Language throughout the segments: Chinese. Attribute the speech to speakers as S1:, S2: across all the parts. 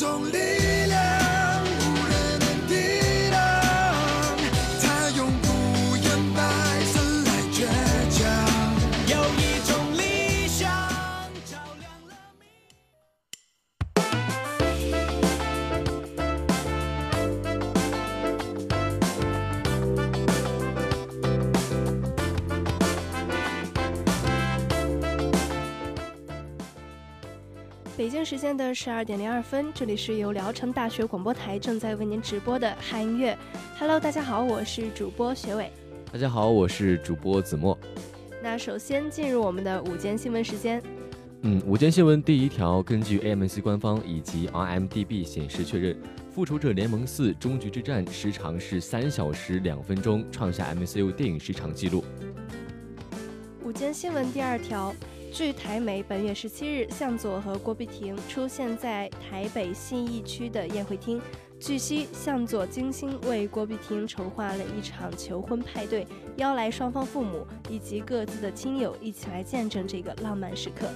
S1: 有一
S2: 北京时间的十二点零二分，这里是由聊城大学广播台正在为您直播的汉音乐。Hello，大家好，我是主播学伟。
S3: 大家好，我是主播子墨。
S2: 那首先进入我们的午间新闻时间。
S3: 嗯，午间新闻第一条，根据 AMC 官方以及 RMDB 显示确认，《复仇者联盟四：终局之战》时长是三小时两分钟，创下 MCU 电影时长纪录。
S2: 午间新闻第二条。据台媒，本月十七日，向佐和郭碧婷出现在台北信义区的宴会厅。据悉，向佐精心为郭碧婷筹划了一场求婚派对，邀来双方父母以及各自的亲友一起来见证这个浪漫时刻。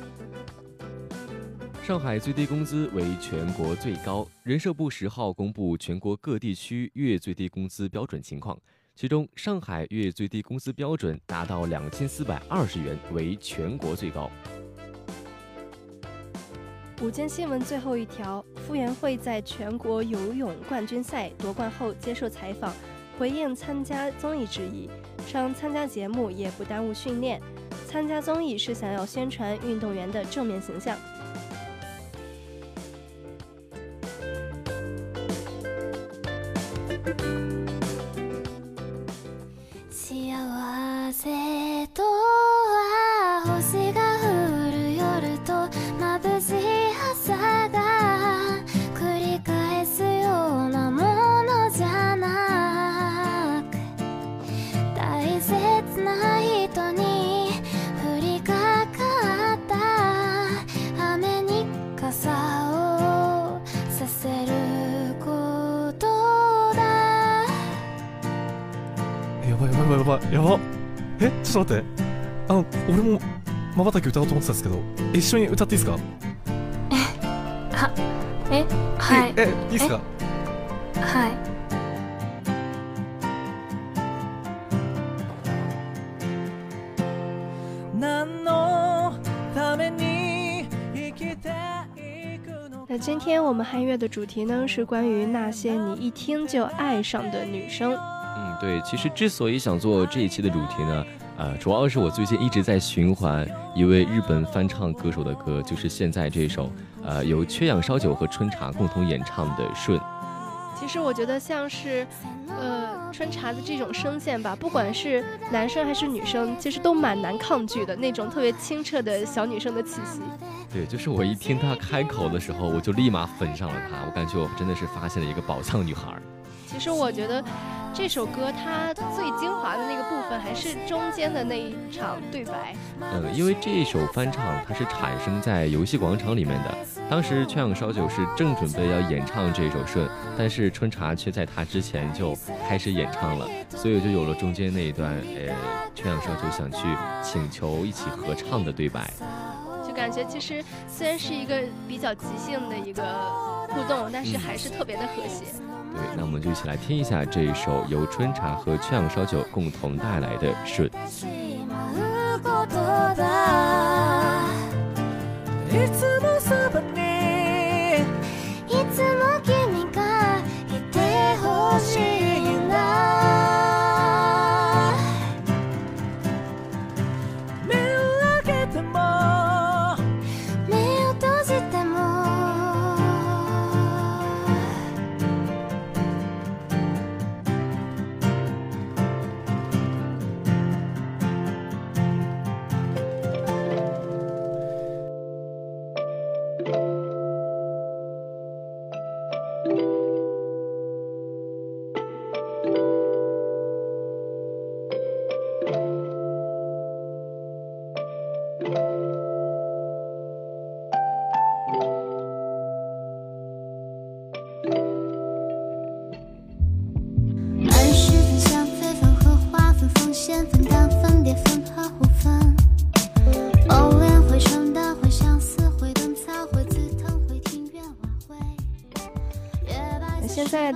S3: 上海最低工资为全国最高，人社部十号公布全国各地区月最低工资标准情况。其中，上海月最低工资标准达到两千四百二十元，为全国最高。
S2: 午间新闻最后一条：傅园慧在全国游泳冠军赛夺冠后接受采访，回应参加综艺质疑，称参加节目也不耽误训练，参加综艺是想要宣传运动员的正面形象。
S4: えちょっと待って。あの俺もまばたき歌おうと思ってたんですけど一緒に歌っていいですか？
S2: えはえはい。
S4: えいいですか？
S2: はい。那今天我们汉乐的主题呢，是关于那些你一听就爱上的女生。
S3: 对，其实之所以想做这一期的主题呢，呃，主要是我最近一直在循环一位日本翻唱歌手的歌，就是现在这首，呃，由缺氧烧酒和春茶共同演唱的《顺》。
S2: 其实我觉得像是，呃，春茶的这种声线吧，不管是男生还是女生，其实都蛮难抗拒的那种特别清澈的小女生的气息。
S3: 对，就是我一听她开口的时候，我就立马粉上了她，我感觉我真的是发现了一个宝藏女孩。
S2: 其实我觉得。这首歌它最精华的那个部分还是中间的那一场对白。
S3: 呃，因为这一首翻唱它是产生在游戏广场里面的，当时缺氧烧酒是正准备要演唱这首《顺》，但是春茶却在他之前就开始演唱了，所以就有了中间那一段，呃，缺氧烧酒想去请求一起合唱的对白。
S2: 就感觉其实虽然是一个比较即兴的一个互动，但是还是特别的和谐。
S3: 对，那我们就一起来听一下这一首由春茶和缺氧烧酒共同带来的《顺》。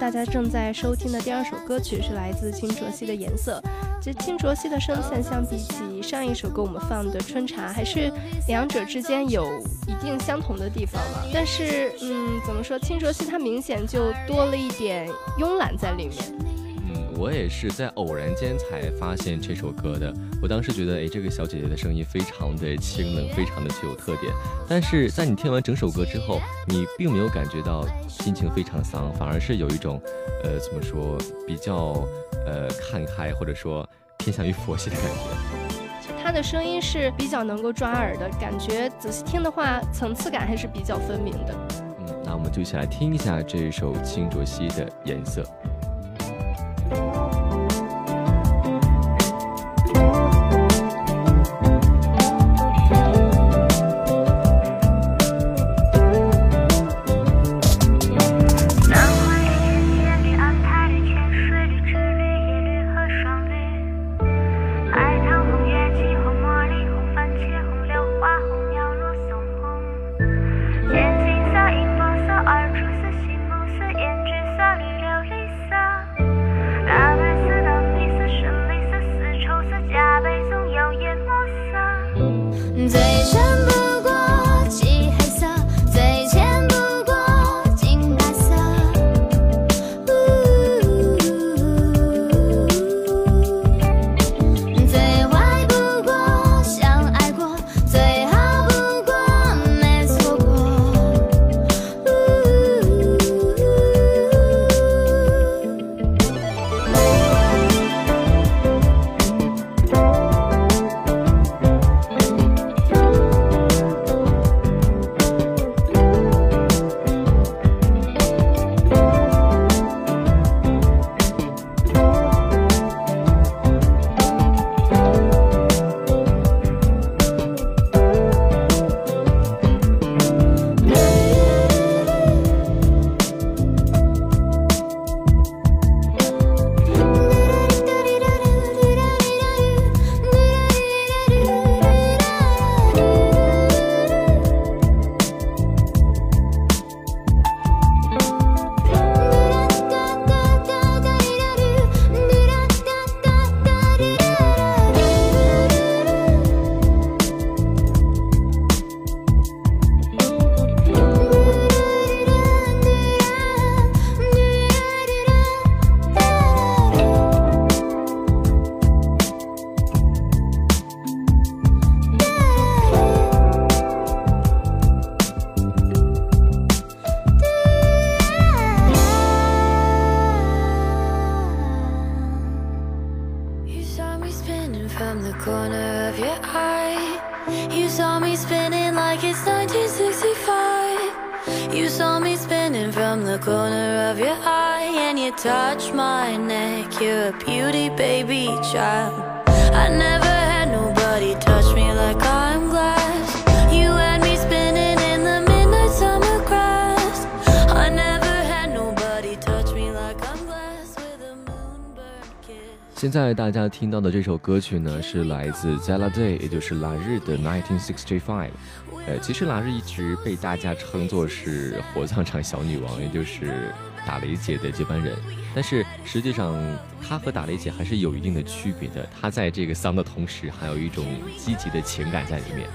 S2: 大家正在收听的第二首歌曲是来自金卓熙的《颜色》。其实金卓熙的声线相比起上一首歌我们放的《春茶》，还是两者之间有一定相同的地方嘛。但是，嗯，怎么说？金卓熙他明显就多了一点慵懒在里面。
S3: 我也是在偶然间才发现这首歌的。我当时觉得，哎，这个小姐姐的声音非常的清冷，非常的具有特点。但是在你听完整首歌之后，你并没有感觉到心情非常丧，反而是有一种，呃，怎么说，比较呃看开，或者说偏向于佛系的感觉。
S2: 她的声音是比较能够抓耳的感觉，仔细听的话，层次感还是比较分明的。
S3: 嗯，那我们就一起来听一下这首清浊兮的颜色。Bye. 现在大家听到的这首歌曲呢，是来自 Zella Day，也就是拉日的 Nineteen Sixty Five。呃，其实拉日一直被大家称作是火葬场小女王，也就是打雷姐的接班人。但是实际上，她和打雷姐还是有一定的区别的。她在这个丧的同时，还有一种积极的情感在里面。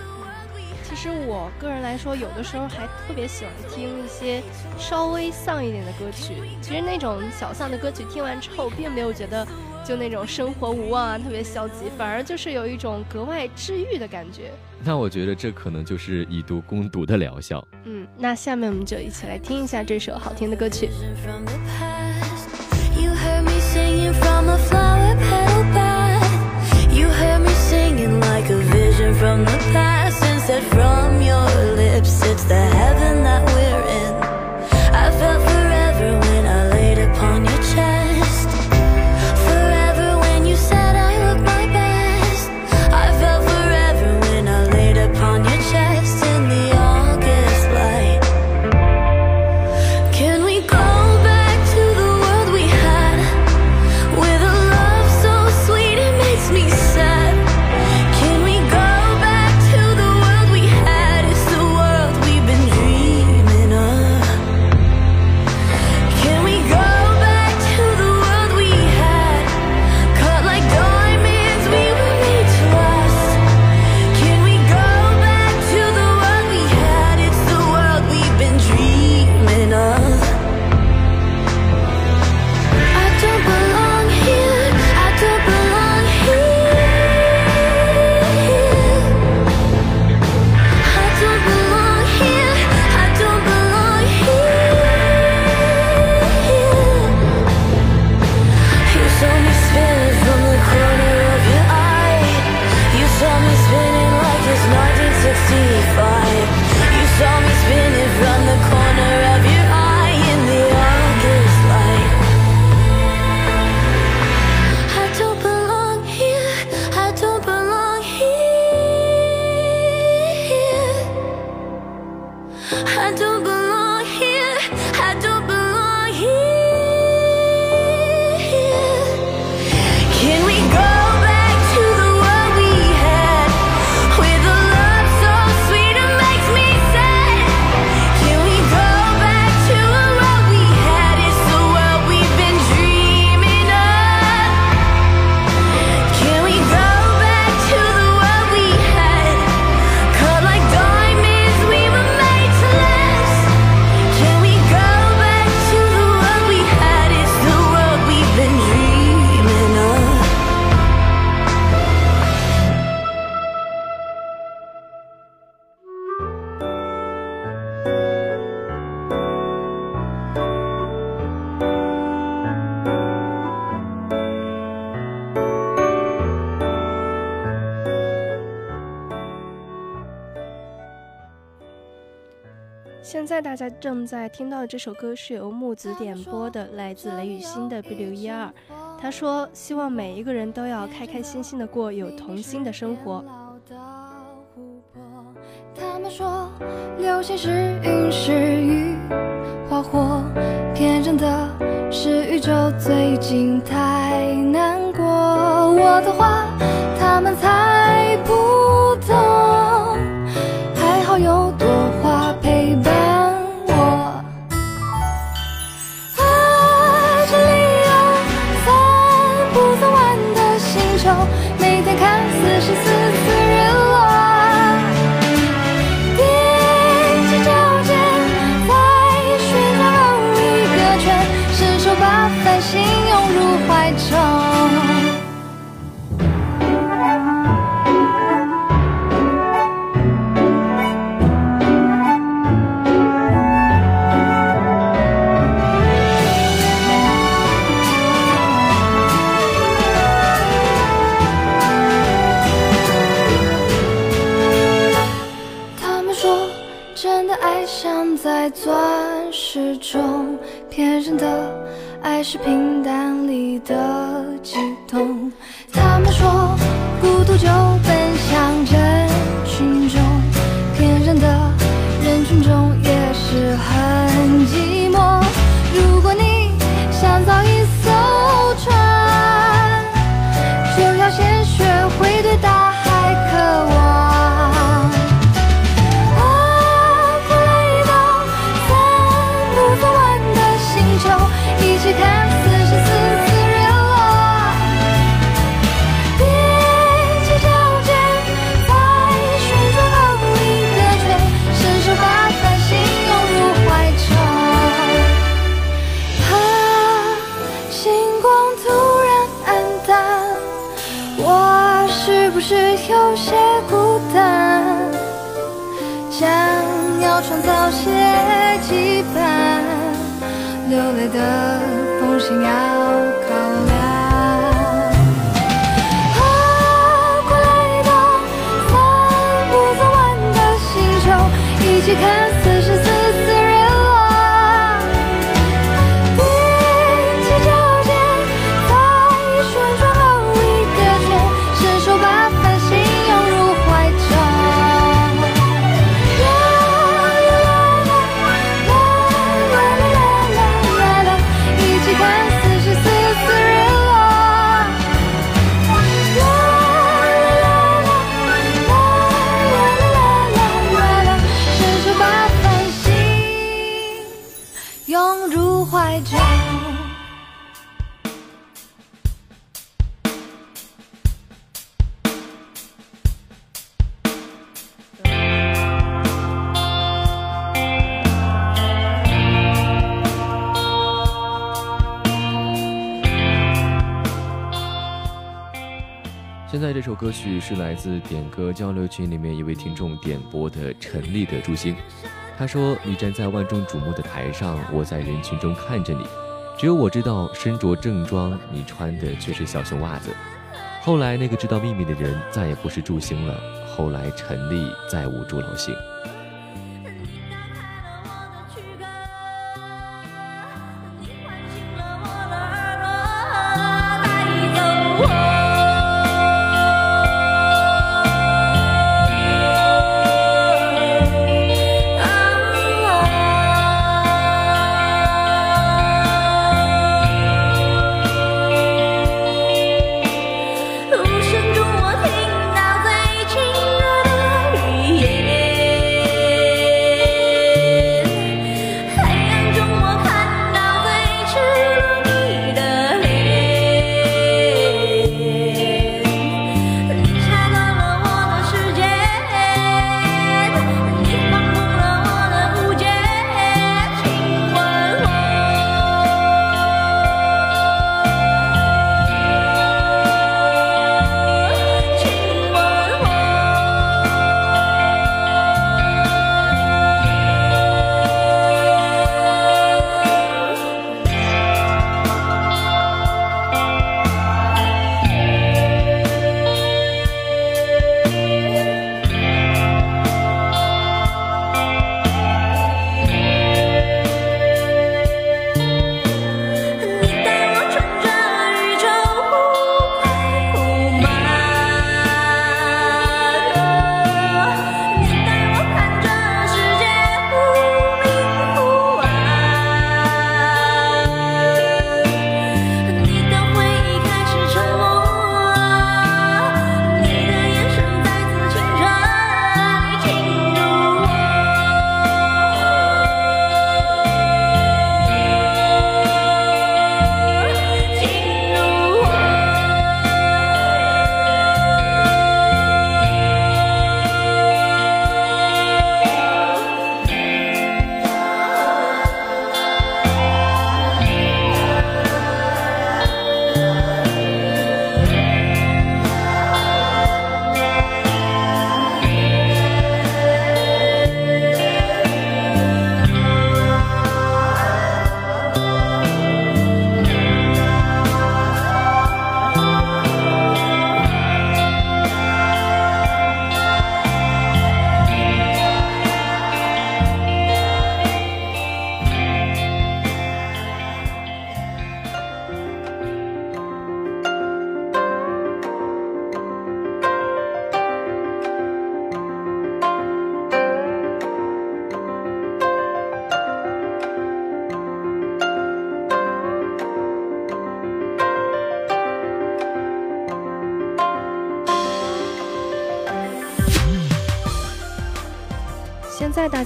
S2: 其实我个人来说，有的时候还特别喜欢听一些稍微丧一点的歌曲。其实那种小丧的歌曲听完之后，并没有觉得。就那种生活无望啊，特别消极，反而就是有一种格外治愈的感觉。
S3: 那我觉得这可能就是以毒攻毒的疗效。
S2: 嗯，那下面我们就一起来听一下这首好听的歌曲。It's the heaven that we're in. I felt forever when I laid upon. 家正在听到的这首歌是由木子点播的，来自雷雨欣的《B 六一二》。他说：“希望每一个人都要开开心心的过有童心的生活。”
S5: 他们说，流星是云是雨，花火天真的是宇宙最近太难过。我的话，他们猜不在钻石中，骗人的爱是平淡里的激动。他们说，创造些羁绊，流泪的风景要
S3: 这首歌曲是来自点歌交流群里面一位听众点播的陈粒的《祝星》。他说：“你站在万众瞩目的台上，我在人群中看着你，只有我知道身着正装，你穿的却是小熊袜子。后来那个知道秘密的人再也不是祝星了，后来陈粒再无祝老星。”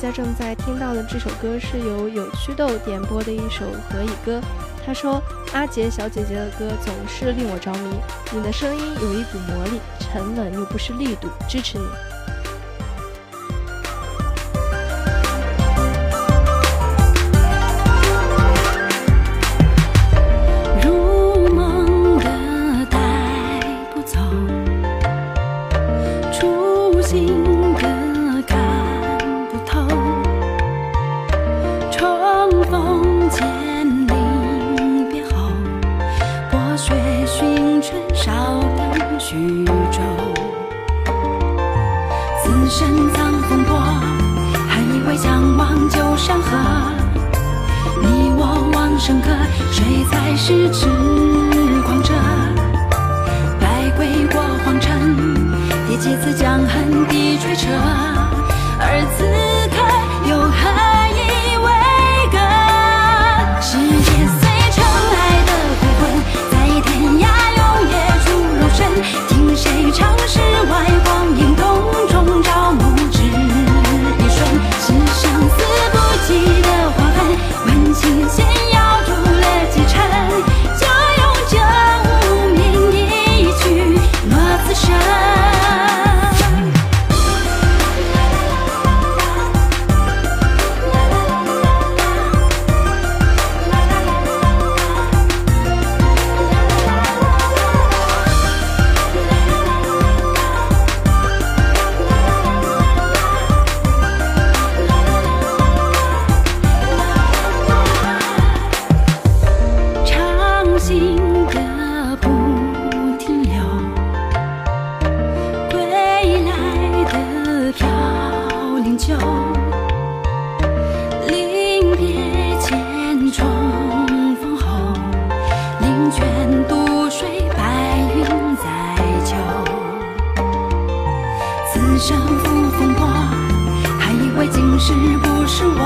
S2: 家正在听到的这首歌是由有趣豆点播的一首何以歌。他说：“阿杰小姐姐的歌总是令我着迷，你的声音有一股魔力，沉稳又不失力度，支持你。”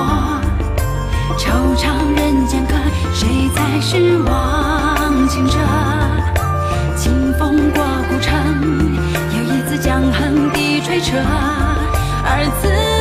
S6: 我惆怅人间客，谁才是忘情者？清风过故城，又一次将横笛吹彻。而此。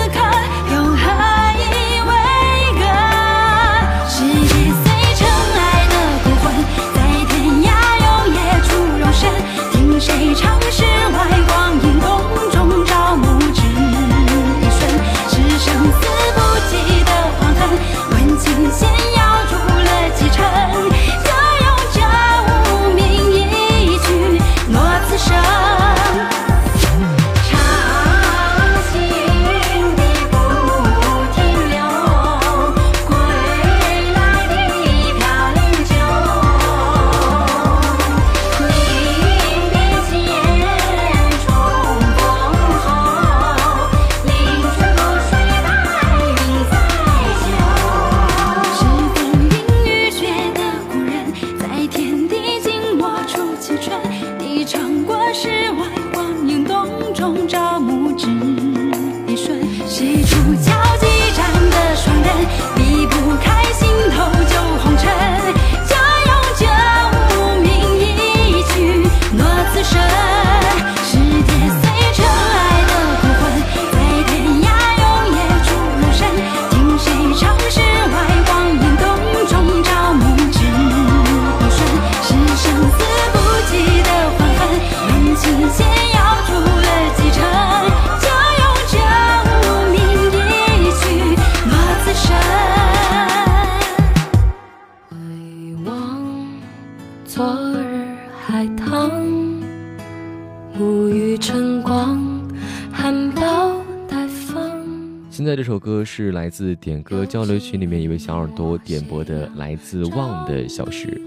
S3: 是
S6: 来自点歌交流群里面一位小耳朵点播的来自望的小时，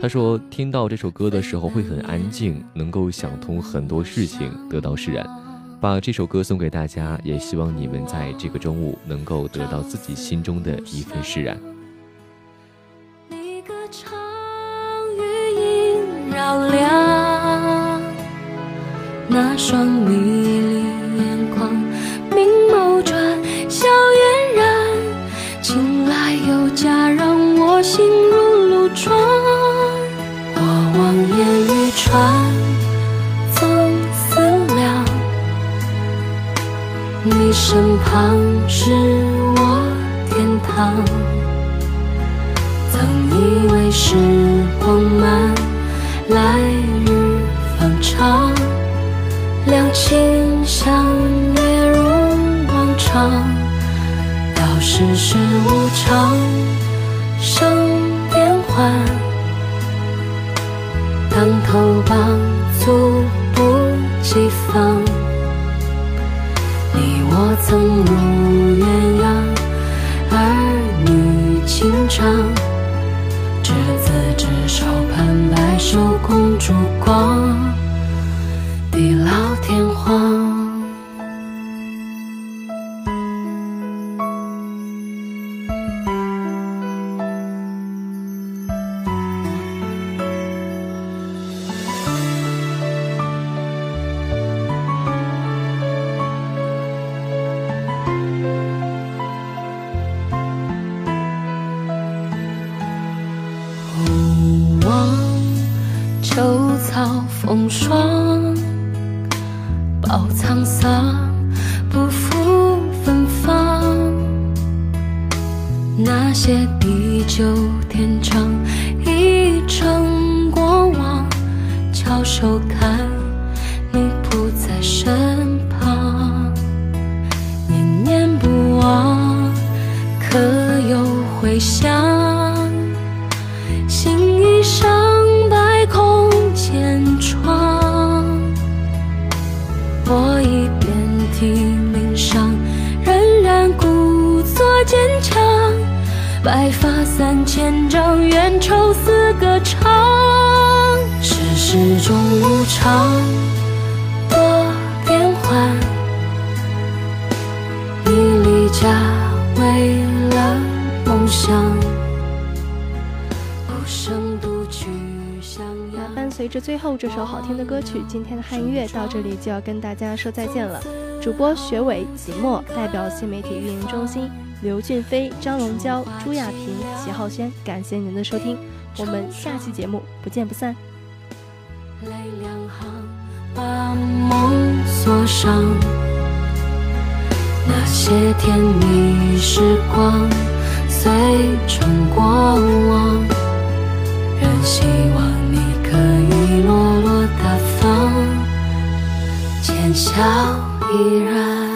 S6: 他说听到这首歌的时候会很安静，能够想通很多事情，得到释然。把这首歌送给大家，也希望你们在这个中午能够得到自己心中的一份释然。
S7: 你歌唱，余音绕梁，那双你你我曾如鸳鸯，儿女情长，执子之手，盼白首共烛光，地老天荒。那些地久天长，已成过往。翘首看，你不在身旁，念念不忘，可有回响？白发三千丈，缘愁似个长。世事终无常，多变幻。你离家为了梦想。
S2: 伴随着最后这首好听的歌曲，今天的汉乐到这里就要跟大家说再见了。主播学伟、子墨代表新媒体运营中心，刘俊飞、张龙娇、朱亚平、齐浩轩，感谢您的收听，我们下期节目不见不散。
S7: 泪两行，把梦锁上。那些甜蜜时光，随成过往。仍希望你可以落落大方，浅笑依然。